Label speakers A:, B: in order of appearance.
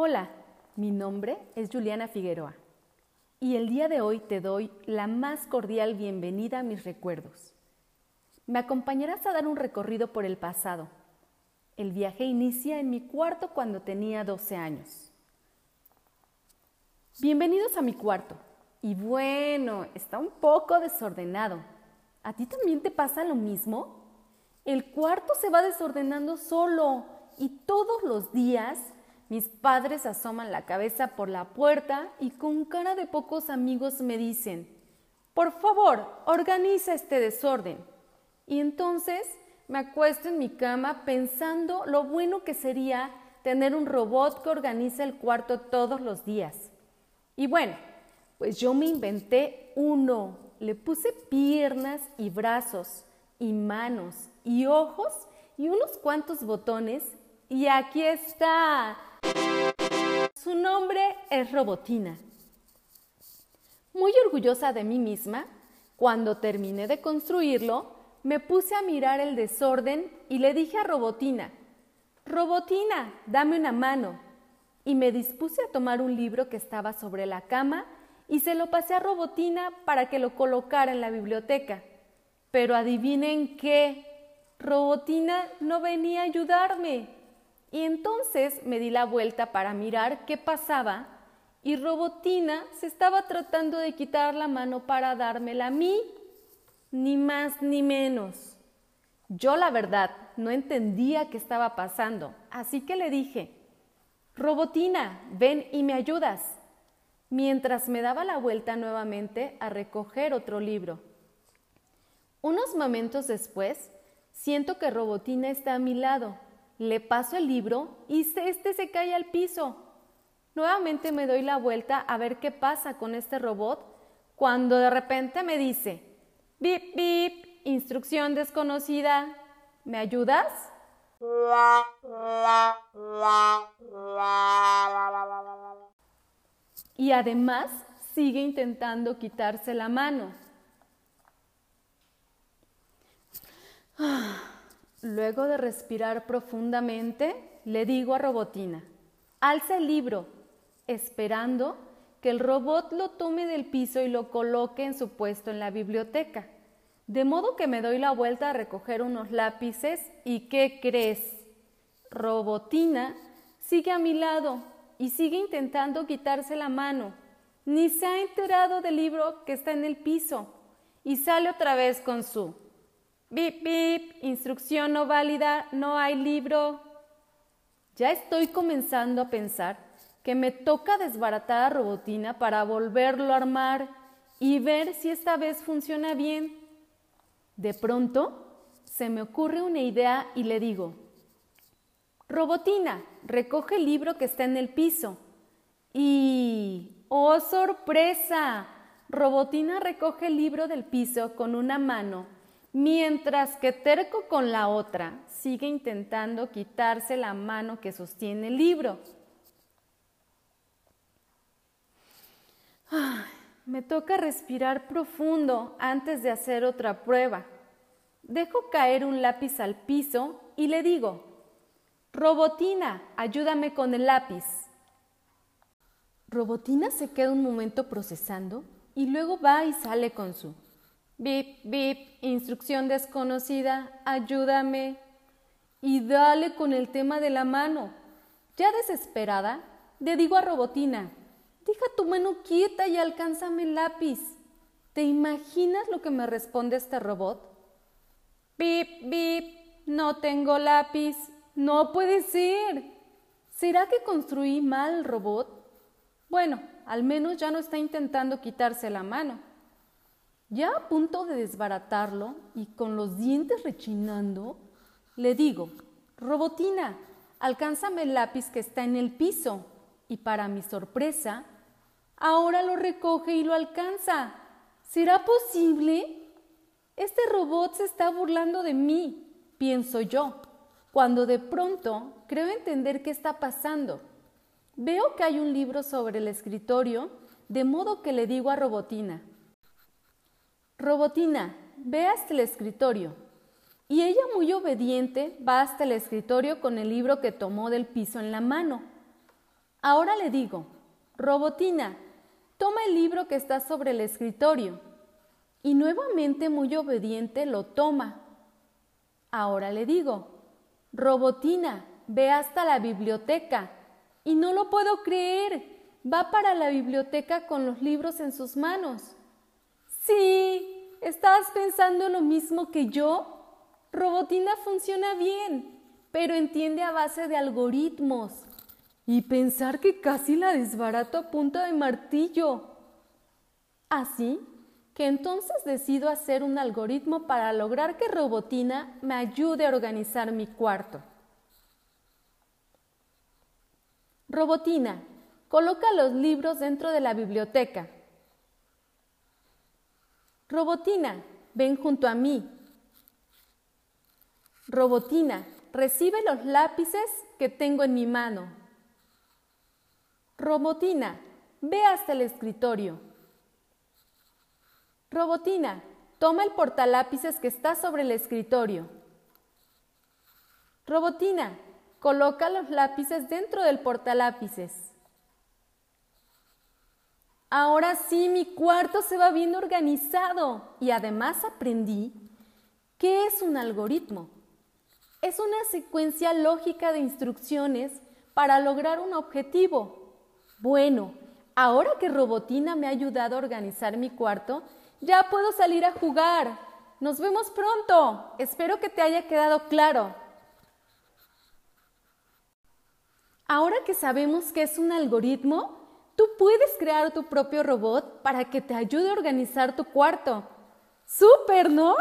A: Hola, mi nombre es Juliana Figueroa y el día de hoy te doy la más cordial bienvenida a mis recuerdos. Me acompañarás a dar un recorrido por el pasado. El viaje inicia en mi cuarto cuando tenía 12 años. Bienvenidos a mi cuarto. Y bueno, está un poco desordenado. ¿A ti también te pasa lo mismo? El cuarto se va desordenando solo y todos los días mis padres asoman la cabeza por la puerta y con cara de pocos amigos me dicen, por favor, organiza este desorden. Y entonces me acuesto en mi cama pensando lo bueno que sería tener un robot que organiza el cuarto todos los días. Y bueno, pues yo me inventé uno. Le puse piernas y brazos y manos y ojos y unos cuantos botones y aquí está. Su nombre es Robotina. Muy orgullosa de mí misma, cuando terminé de construirlo, me puse a mirar el desorden y le dije a Robotina, Robotina, dame una mano. Y me dispuse a tomar un libro que estaba sobre la cama y se lo pasé a Robotina para que lo colocara en la biblioteca. Pero adivinen qué, Robotina no venía a ayudarme. Y entonces me di la vuelta para mirar qué pasaba y Robotina se estaba tratando de quitar la mano para dármela a mí, ni más ni menos. Yo la verdad no entendía qué estaba pasando, así que le dije, Robotina, ven y me ayudas, mientras me daba la vuelta nuevamente a recoger otro libro. Unos momentos después, siento que Robotina está a mi lado le paso el libro y este se cae al piso. Nuevamente me doy la vuelta a ver qué pasa con este robot cuando de repente me dice, bip, bip, instrucción desconocida, ¿me ayudas? Y además sigue intentando quitarse la mano. Luego de respirar profundamente, le digo a Robotina, alza el libro, esperando que el robot lo tome del piso y lo coloque en su puesto en la biblioteca. De modo que me doy la vuelta a recoger unos lápices y ¿qué crees? Robotina sigue a mi lado y sigue intentando quitarse la mano. Ni se ha enterado del libro que está en el piso y sale otra vez con su Bip, bip, instrucción no válida, no hay libro. Ya estoy comenzando a pensar que me toca desbaratar a Robotina para volverlo a armar y ver si esta vez funciona bien. De pronto se me ocurre una idea y le digo, Robotina, recoge el libro que está en el piso. Y, ¡oh sorpresa! Robotina recoge el libro del piso con una mano mientras que terco con la otra sigue intentando quitarse la mano que sostiene el libro. me toca respirar profundo antes de hacer otra prueba. Dejo caer un lápiz al piso y le digo, Robotina, ayúdame con el lápiz. Robotina se queda un momento procesando y luego va y sale con su Bip, bip, instrucción desconocida, ayúdame. Y dale con el tema de la mano. Ya desesperada, le digo a Robotina, deja tu mano quieta y alcánzame el lápiz. ¿Te imaginas lo que me responde este robot? Bip, bip, no tengo lápiz. No puede ser. ¿Será que construí mal el robot? Bueno, al menos ya no está intentando quitarse la mano. Ya a punto de desbaratarlo y con los dientes rechinando, le digo, Robotina, alcánzame el lápiz que está en el piso. Y para mi sorpresa, ahora lo recoge y lo alcanza. ¿Será posible? Este robot se está burlando de mí, pienso yo, cuando de pronto creo entender qué está pasando. Veo que hay un libro sobre el escritorio, de modo que le digo a Robotina, Robotina, ve hasta el escritorio. Y ella, muy obediente, va hasta el escritorio con el libro que tomó del piso en la mano. Ahora le digo, Robotina, toma el libro que está sobre el escritorio. Y nuevamente muy obediente lo toma. Ahora le digo, Robotina, ve hasta la biblioteca. Y no lo puedo creer. Va para la biblioteca con los libros en sus manos. Sí, ¿estás pensando lo mismo que yo? Robotina funciona bien, pero entiende a base de algoritmos. Y pensar que casi la desbarato a punta de martillo. Así que entonces decido hacer un algoritmo para lograr que Robotina me ayude a organizar mi cuarto. Robotina, coloca los libros dentro de la biblioteca. Robotina, ven junto a mí. Robotina, recibe los lápices que tengo en mi mano. Robotina, ve hasta el escritorio. Robotina, toma el portalápices que está sobre el escritorio. Robotina, coloca los lápices dentro del portalápices. Ahora sí, mi cuarto se va bien organizado y además aprendí qué es un algoritmo. Es una secuencia lógica de instrucciones para lograr un objetivo. Bueno, ahora que Robotina me ha ayudado a organizar mi cuarto, ya puedo salir a jugar. Nos vemos pronto. Espero que te haya quedado claro. Ahora que sabemos que es un algoritmo, tú puedes crear tu propio robot para que te ayude a organizar tu cuarto. ¡Súper, ¿no?